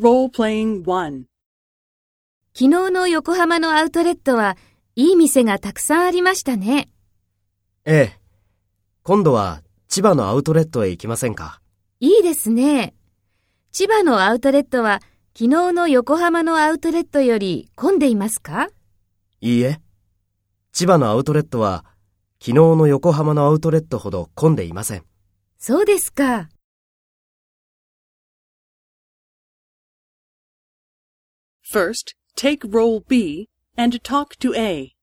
Role-playing 1. 昨日の横浜のアウトレットはいい店がたくさんありましたね。ええ。今度は千葉のアウトレットへ行きませんか？いいですね。千葉のアウトレットは昨日の横浜のアウトレットより混んでいますか？いいえ。千葉のアウトレットは昨日の横浜のアウトレットほど混んでいません。そうですか。First, take role B and talk to A.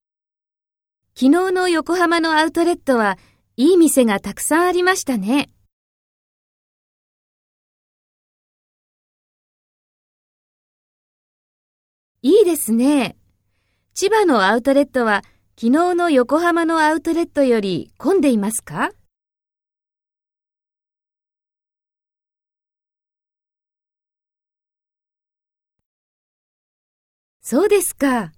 昨日の横浜のアウトレットはいい店がたくさんありましたね。いいですね。千葉のアウトレットは昨日の横浜のアウトレットより混んでいますか？そうですか。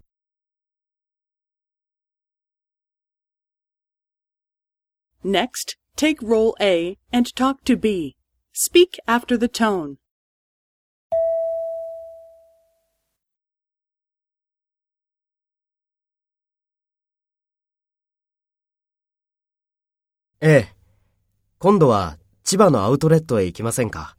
Next, take role A and talk to B. Speak after the tone. ええ。今度は千葉のアウトレットへ行きませんか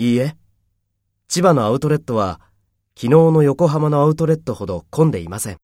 いいえ。千葉のアウトレットは昨日の横浜のアウトレットほど混んでいません。